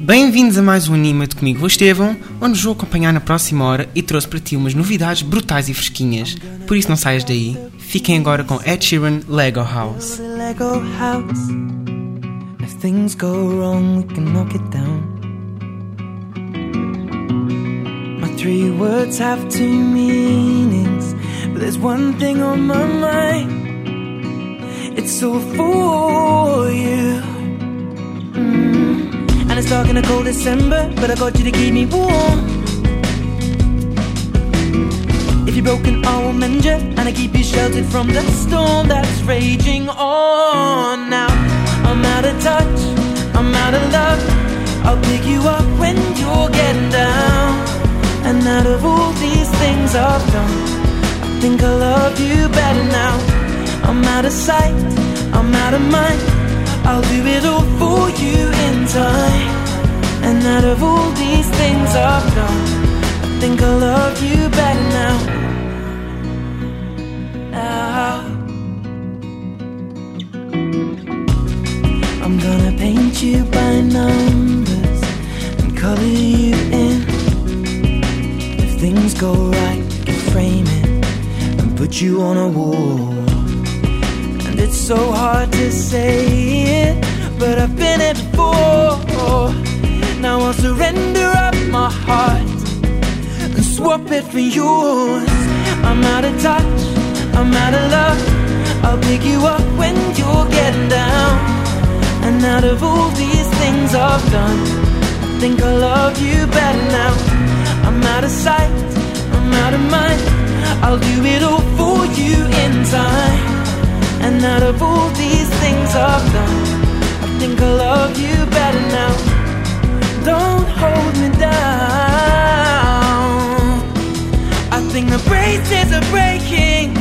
Bem-vindos a mais um Anima-te comigo, o Estevão, onde vos vou acompanhar na próxima hora e trouxe para ti umas novidades brutais e fresquinhas. Por isso não saias daí. Fiquem agora com Ed Sheeran Lego House. Lego house. If things go wrong, we can knock it down. My three words have two meanings, but there's one thing on my mind. It's all for you. Mm. It's dark in a cold December, but I got you to keep me warm. If you're broken, I will mend you, and I keep you sheltered from the storm that's raging on. Now I'm out of touch, I'm out of love. I'll pick you up when you're getting down. And out of all these things I've done, I think I love you better now. I'm out of sight, I'm out of mind. I'll do it all for you in time. And out of all these things I've done, I think I love you better now. Now. I'm gonna paint you by numbers and color you in. If things go right, can frame it and put you on a wall. It's so hard to say it, but I've been it before. Now I'll surrender up my heart and swap it for yours. I'm out of touch, I'm out of love. I'll pick you up when you're getting down. And out of all these things I've done, I think I love you better now. I'm out of sight, I'm out of mind. I'll do it all for you in time. And out of all these things I've done, I think I love you better now. Don't hold me down. I think the braces are breaking,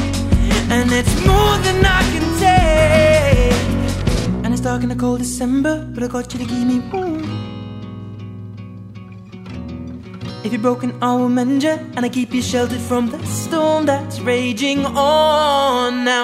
and it's more than I can take. And it's dark in the cold December, but I got you to keep me warm. If you're broken, I will mend you, and I keep you sheltered from the storm that's raging on. Now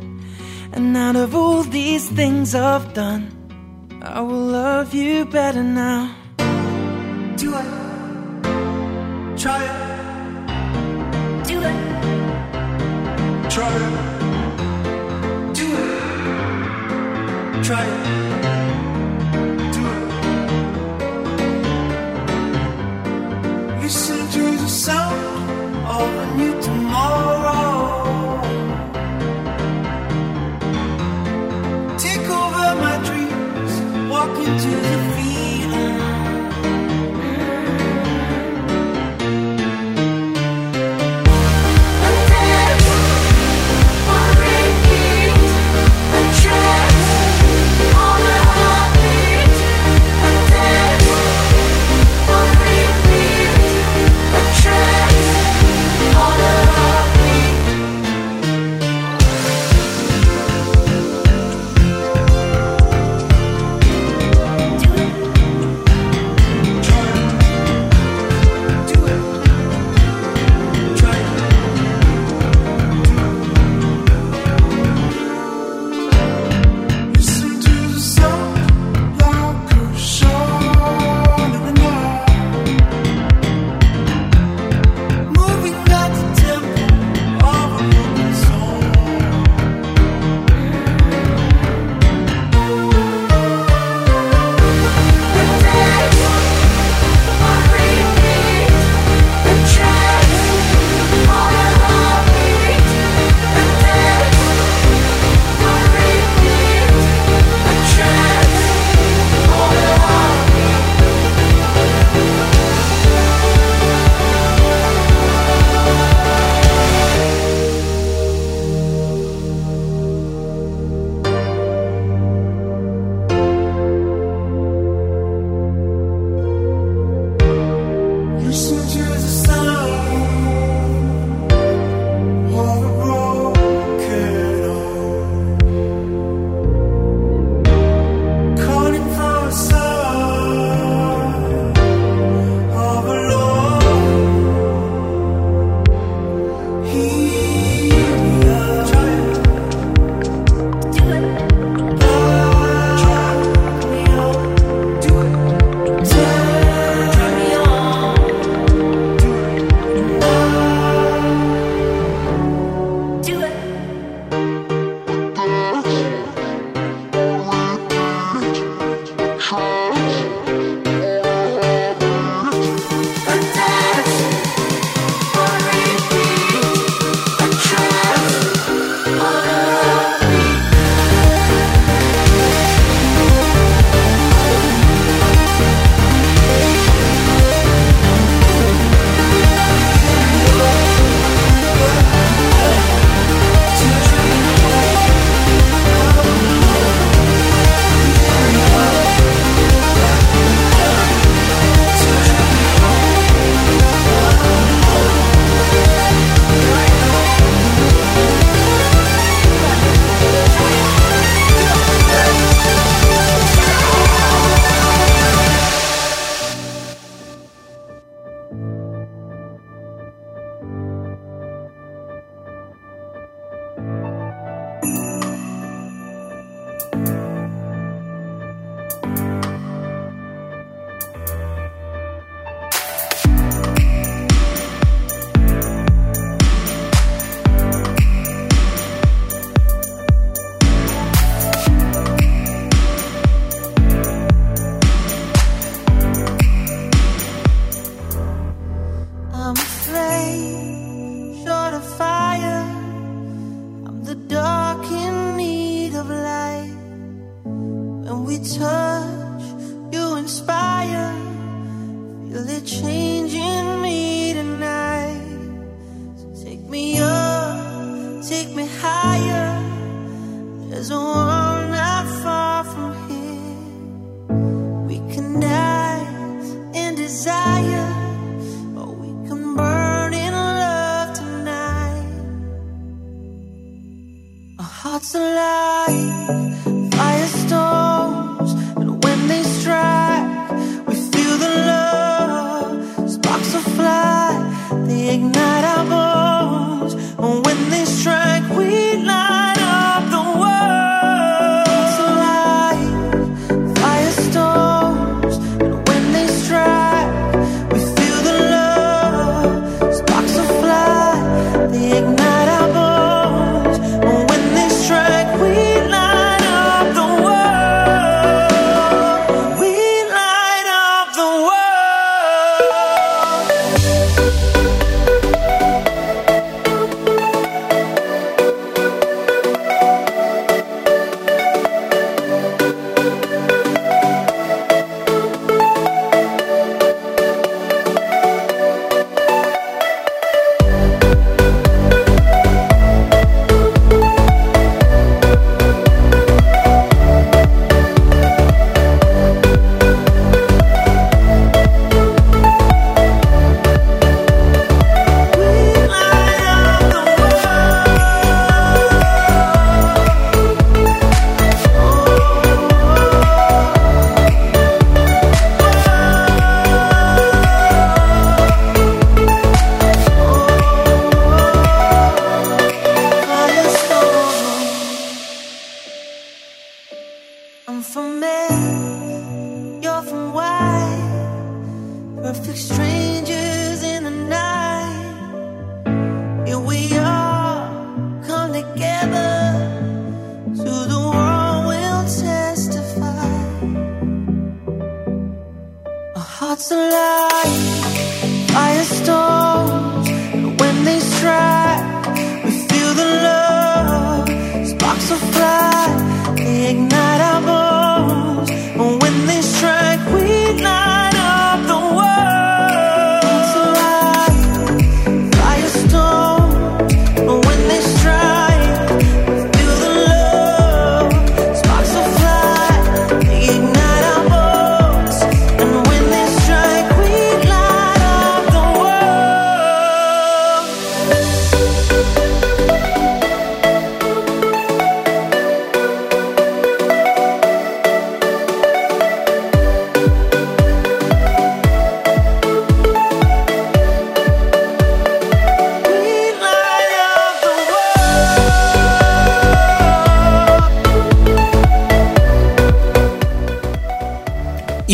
And out of all these things I've done, I will love you better now. Do it. Try it. Do it. Try it. Do it. Try it. Do it. Listen to the sound of a new tomorrow. Into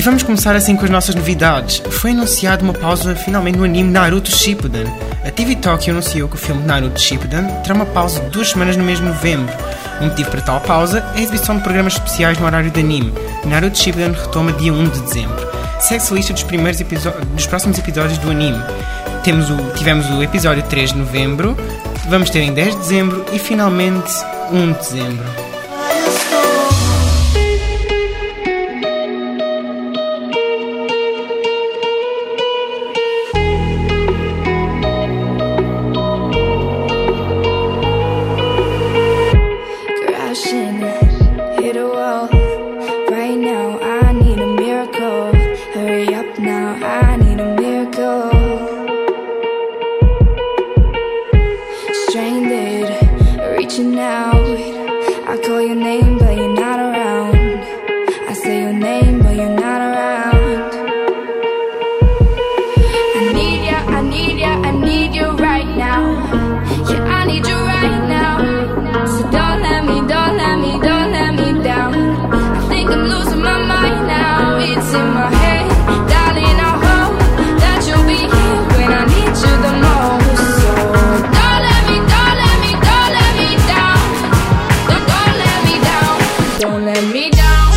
vamos começar assim com as nossas novidades. Foi anunciada uma pausa finalmente no anime Naruto Shippuden. A TV Tokyo anunciou que o filme Naruto Shippuden terá uma pausa de duas semanas no mês de novembro. O motivo para tal pausa é a exibição de programas especiais no horário de anime. Naruto Shippuden retoma dia 1 de dezembro. Segue-se lista dos, primeiros dos próximos episódios do anime. Temos o, tivemos o episódio 3 de novembro, vamos ter em 10 de dezembro e finalmente 1 de dezembro. down.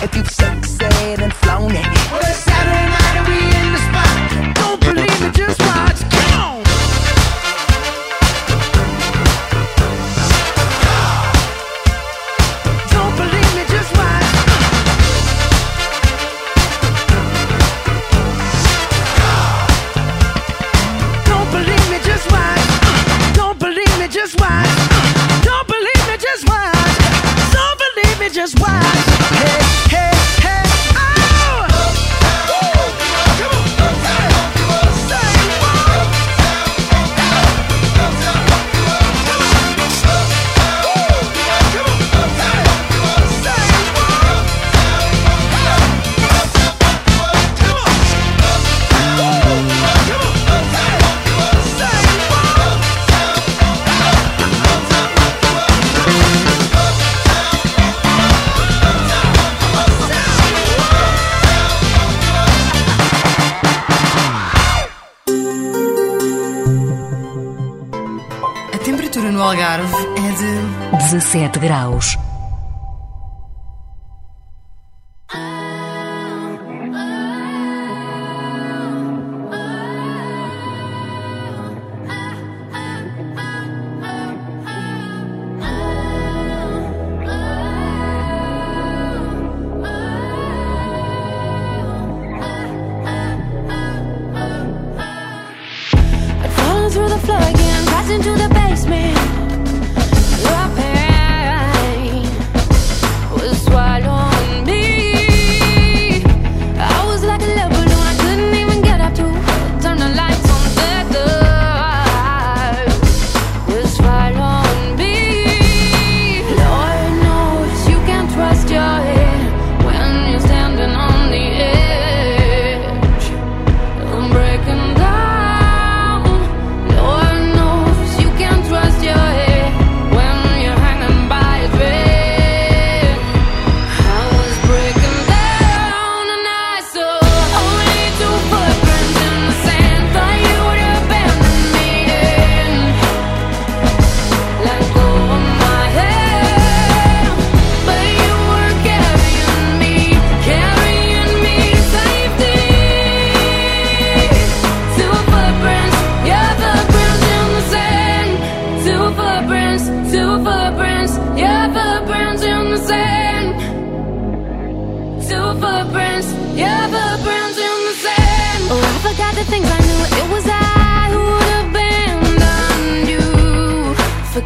If you've sexed and flown it. Algarve é de 17 graus.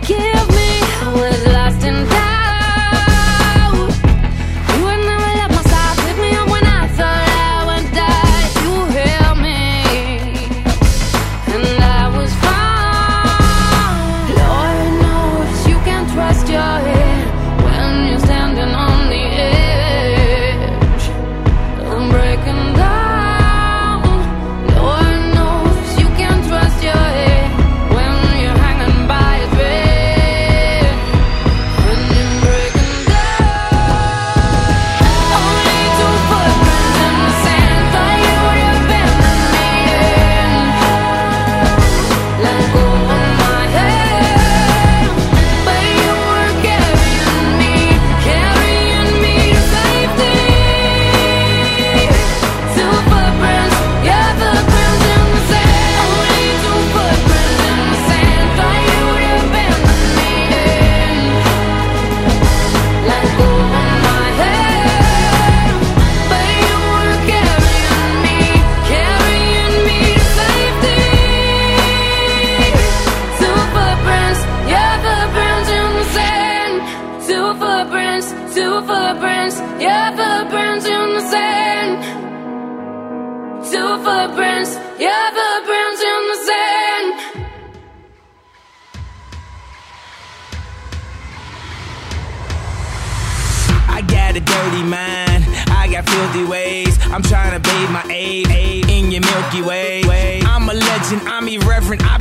kill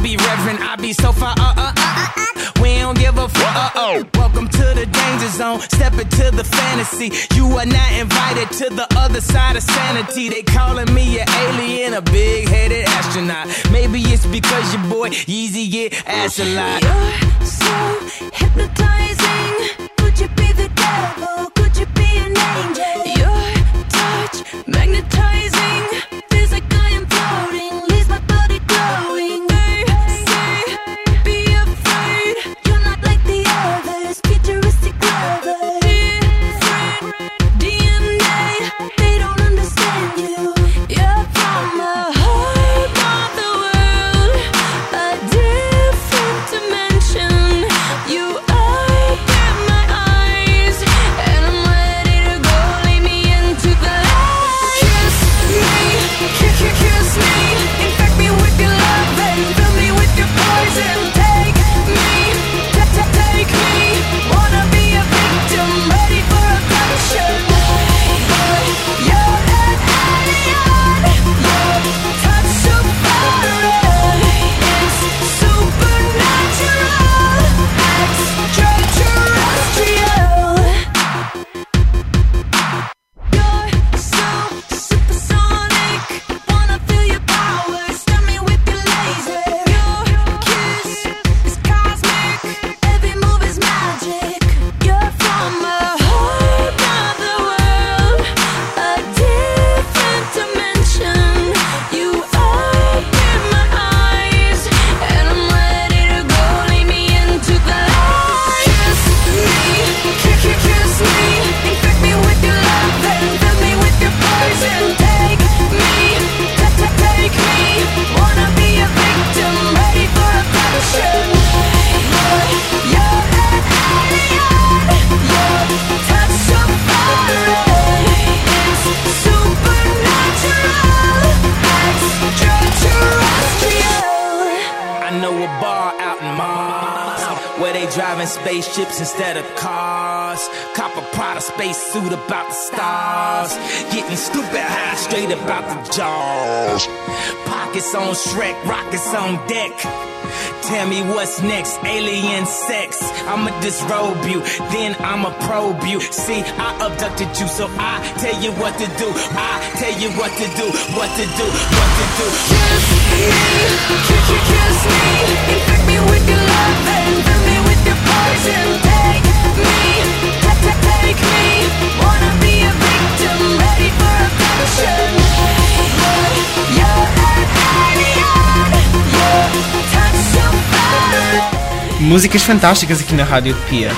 be reverent, I be so far. Uh, uh, uh, uh, uh. We don't give a fuck. Uh oh. Welcome to the danger zone. Step into the fantasy. You are not invited to the other side of sanity. They calling me an alien, a big headed astronaut. Maybe it's because your boy Yeezy get ass a lot. You're so hypnotizing. Spaceships instead of cars. Cop a Prada space suit about the stars. Getting stupid high straight about the jaws. Pockets on Shrek, rockets on deck. Tell me what's next, alien sex. I'ma disrobe you, then I'ma probe you. See, I abducted you, so I tell you what to do. I tell you what to do, what to do, what to do. Kiss me, kiss, kiss me. Infect me with your love Músicas fantásticas aqui na Rádio Utopia.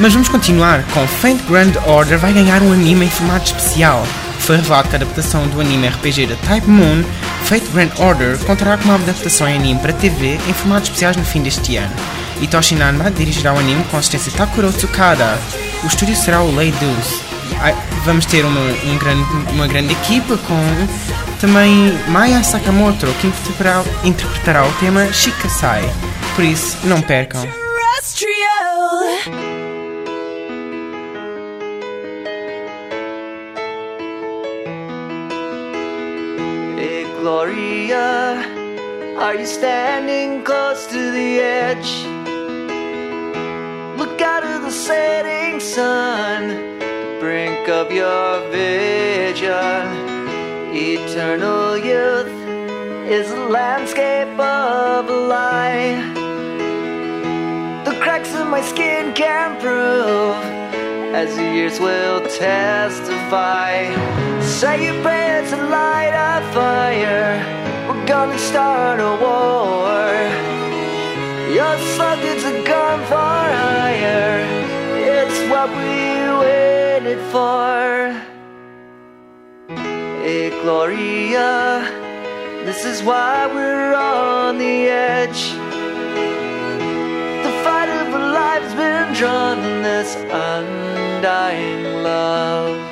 Mas vamos continuar com Faint Grand Order vai ganhar um anime em formato especial. Foi revelado que a adaptação do anime RPG da Type Moon, Fate Grand Order, contará com uma adaptação em anime para TV em formatos especiais no fim deste ano. Hitoshi Namba dirigirá o anime com assistência de Takuro Tsukada. O estúdio será o Lay. Ai, Vamos ter uma, um grande, uma grande equipa com também Maya Sakamoto, que interpretará, interpretará o tema Shikasai. Por isso, não percam. Gloria, are you standing close to the edge? Look out of the setting sun, the brink of your vision. Eternal youth is a landscape of lie. The cracks in my skin can prove, as the years will testify. Say your prayers and light a fire. We're gonna start a war. Your slogan's a gun for hire. It's what we waited for. Hey Gloria, this is why we're on the edge. The fight of a life's been drawn in this undying love.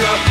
truck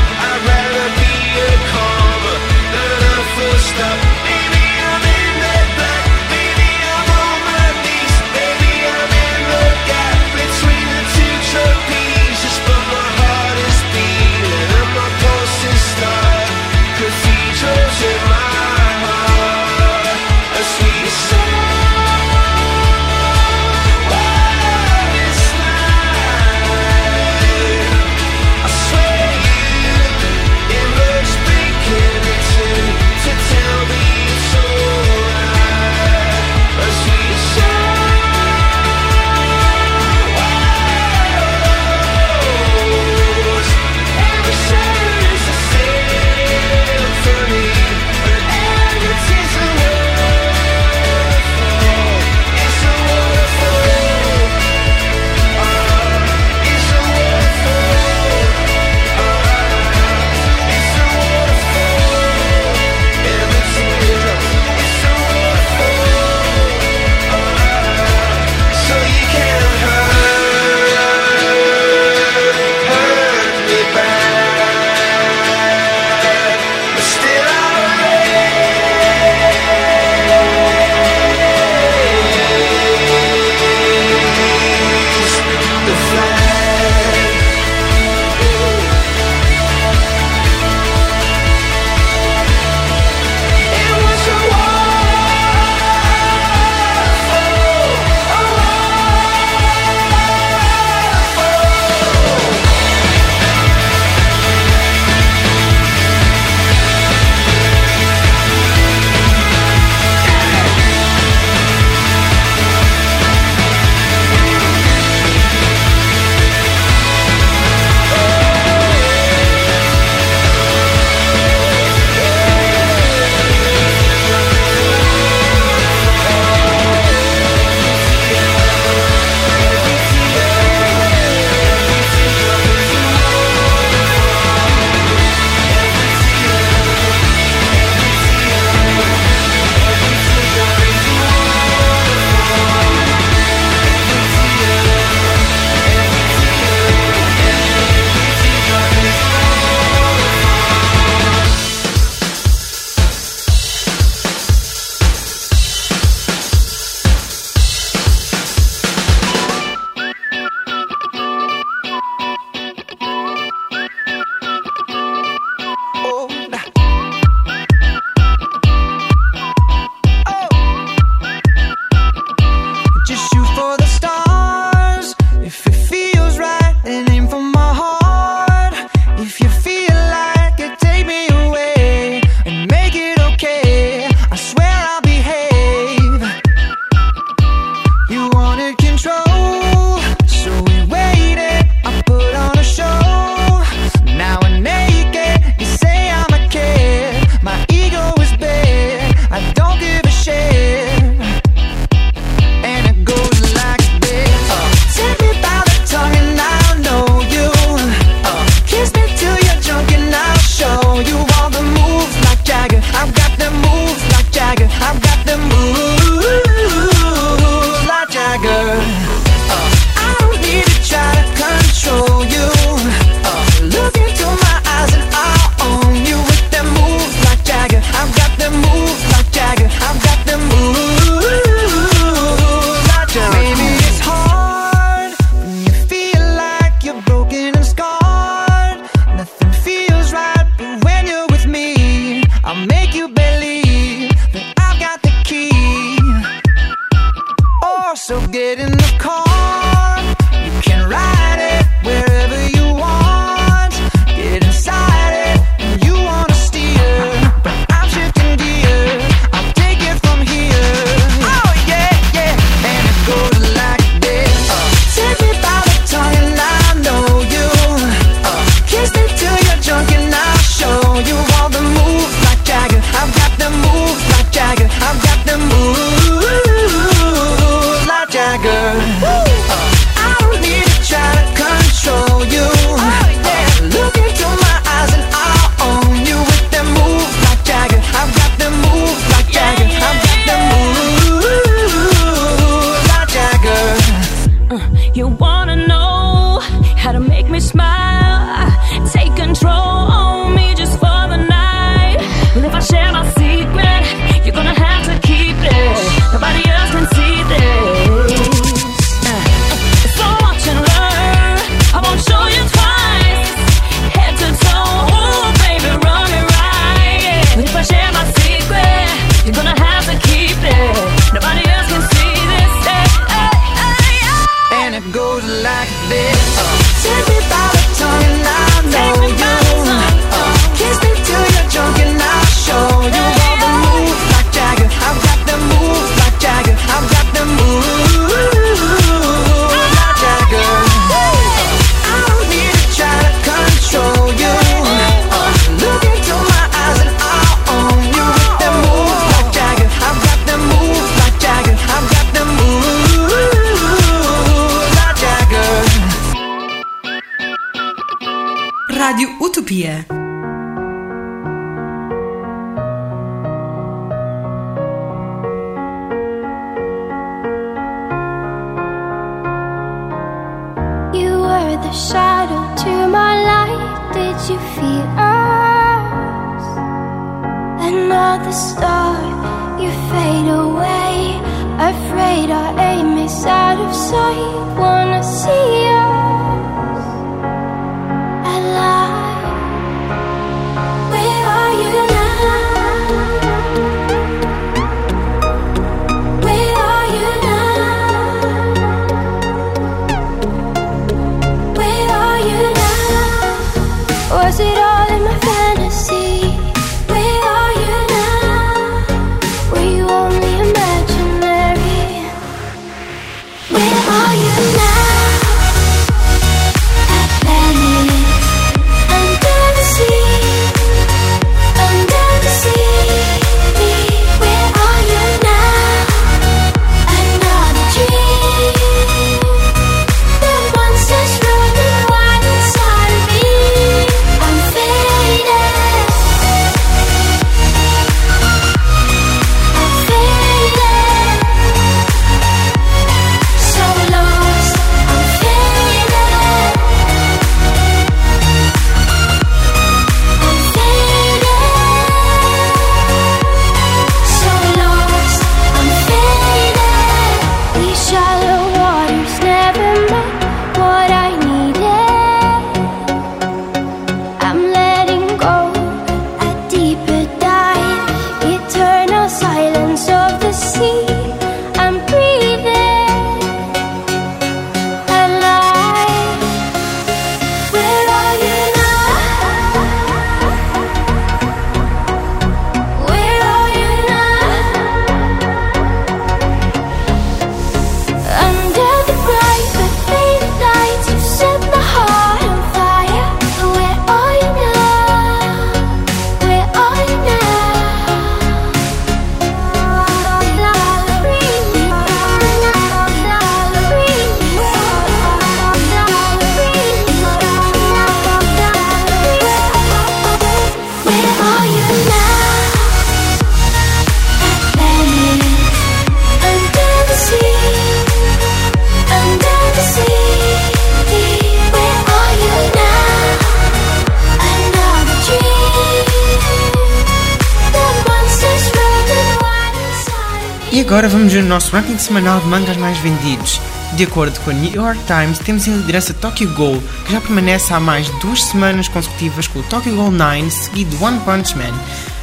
nosso ranking semanal de mangas mais vendidos. De acordo com a New York Times, temos em liderança Tokyo Ghoul, que já permanece há mais duas semanas consecutivas com o Tokyo Ghoul 9, seguido de One Punch Man.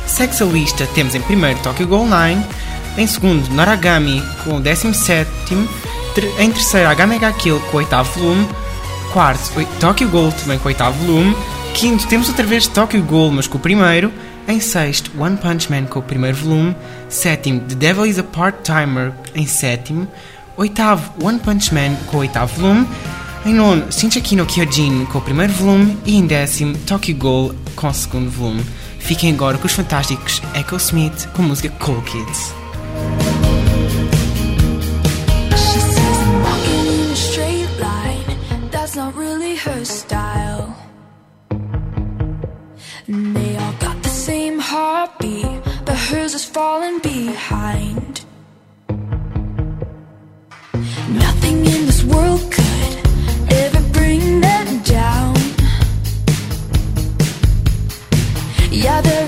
Segue a lista, temos em primeiro Tokyo Ghoul 9, em segundo Noragami com o 17, em terceiro Agamega Kill com o 8 volume, quarto Tokyo Ghoul também com o 8 volume, quinto temos outra vez Tokyo Ghoul, mas com o primeiro, em sexto, One Punch Man com o primeiro volume. Sétimo, The Devil is a Part-Timer em sétimo. Oitavo, One Punch Man com o oitavo volume. Em nono, Shinchaki no Kyojin com o primeiro volume. E em décimo, Tokyo Ghoul com o segundo volume. Fiquem agora com os fantásticos Echo Smith com a música Cool Kids. hers is falling behind. Nothing in this world could ever bring them down. Yeah, they're.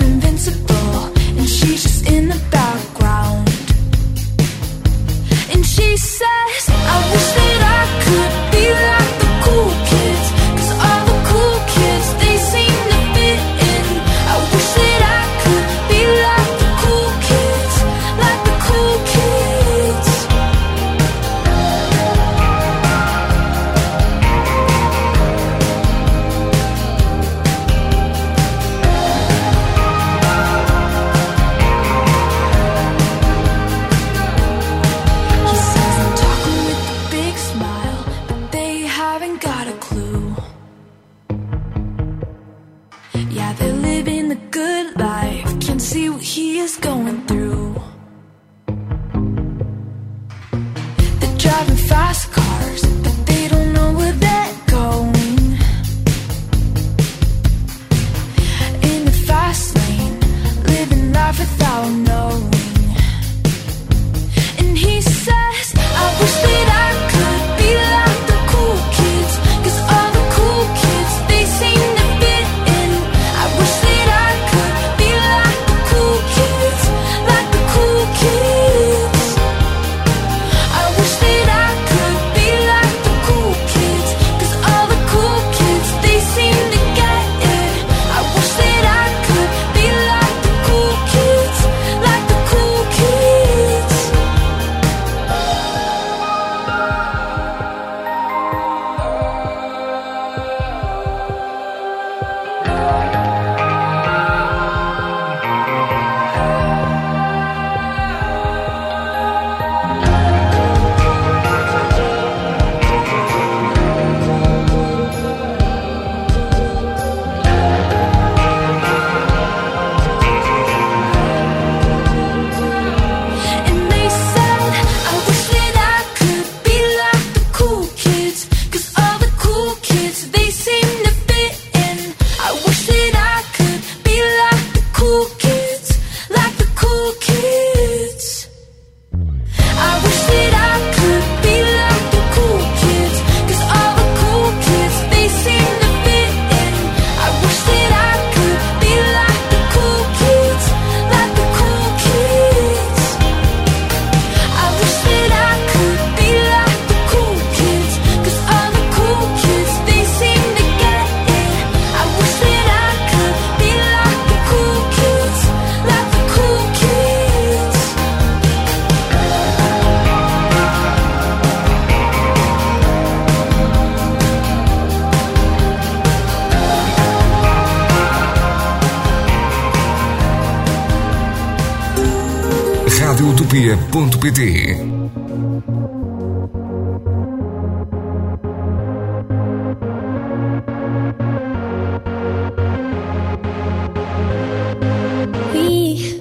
We,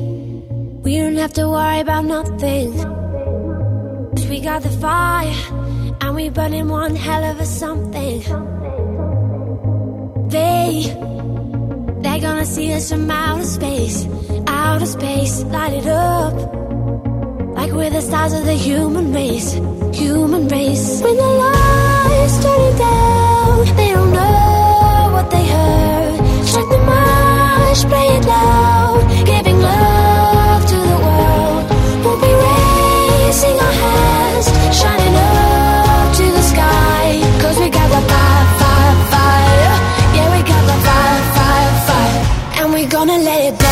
we don't have to worry about nothing. Cause we got the fire, and we burning one hell of a something. They, they're gonna see us from outer space, outer space, light it up. We're the stars of the human race, human race. When the lights turn down, they don't know what they heard. Shut the marsh, play it loud, giving love to the world. We'll be raising our hands, shining up to the sky. Cause we got the fire, fire, fire. Yeah, we got the fire, fire, fire. And we're gonna let it down.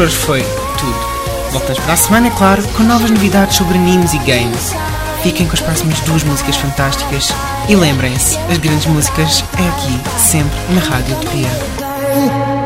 Hoje foi tudo. Voltamos para a semana, claro, com novas novidades sobre animes e games. Fiquem com as próximas duas músicas fantásticas e lembrem-se, as grandes músicas é aqui, sempre na Rádio Utopia.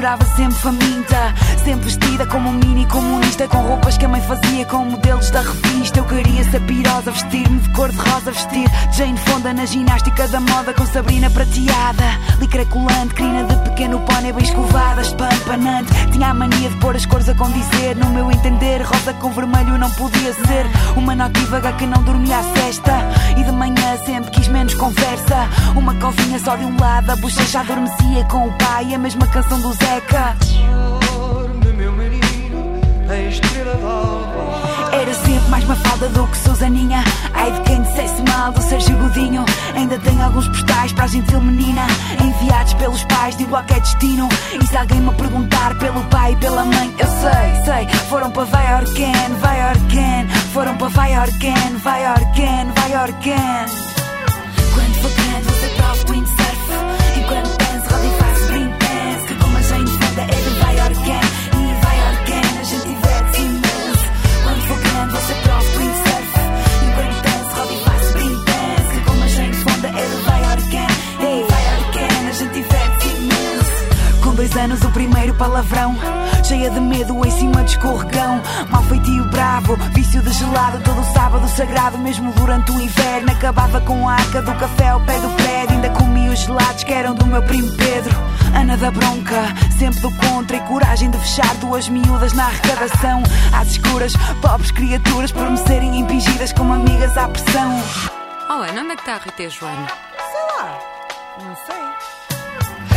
Chorava sempre faminta. Sempre vestida como um mini comunista. Com roupas que a mãe fazia com modelos da revista. Eu queria ser pirosa, vestir-me de cor de rosa. Vestir Jane Fonda na ginástica da moda com Sabrina prateada. Licra colante, crina de pequeno pônei bem escovada. Espampanante, tinha a mania de pôr as cores a condizer. No meu entender, rosa com vermelho não podia ser. Uma notívaga que não dormia à cesta. E de manhã sempre quis menos conversa. Uma covinha só de um lado, a bochecha adormecia com o pai. A mesma canção do Zeca. Dorme, meu menino, a estrela d'alva. Era sempre mais mafalda do que Susaninha. Ai de quem dissesse mal do Sérgio Godinho. Ainda tenho alguns postais para a gentil menina. Enviados pelos pais de igual que é destino. E se alguém me perguntar pelo pai e pela mãe, eu sei, sei. Foram para Vai Orquen, Vai Orquen. Foram para Vai Orquen, Vai Orquen, Vai Orquen. Quando for anos, o primeiro palavrão. Cheia de medo em cima de escorregão. Mal feitio bravo, vício de gelado. Todo sábado sagrado, mesmo durante o inverno. Acabava com a arca do café ao pé do prédio. Ainda comia os gelados que eram do meu primo Pedro. Ana da bronca, sempre do contra. E coragem de fechar duas miúdas na arrecadação. Às escuras, pobres criaturas por me serem impingidas como amigas à pressão. Oh, Ana, onde é que está a Rita e a Joana? Sei lá, não sei.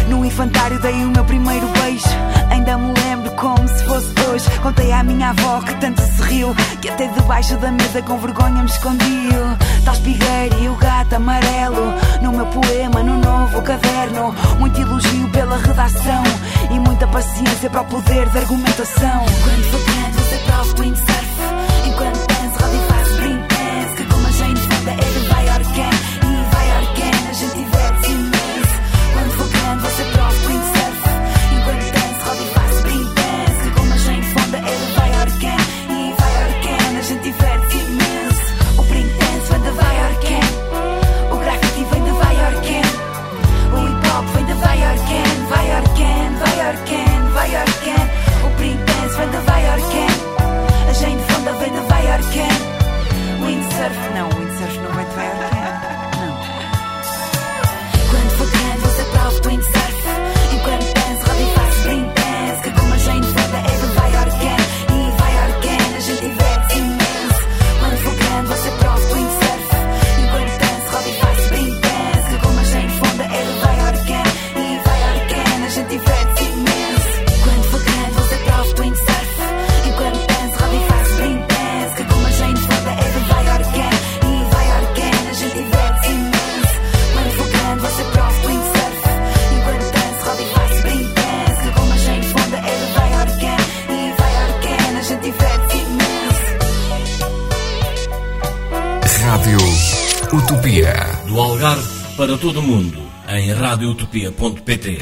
No infantário dei o meu primeiro beijo. Ainda me lembro como se fosse hoje. Contei à minha avó que tanto se riu. Que até debaixo da mesa com vergonha me escondiu. Tal espigueiro e o gato amarelo. No meu poema, no novo caderno. Muito elogio pela redação. E muita paciência para o poder de argumentação. Quando for grande, prof de windsurf. Terapia.pt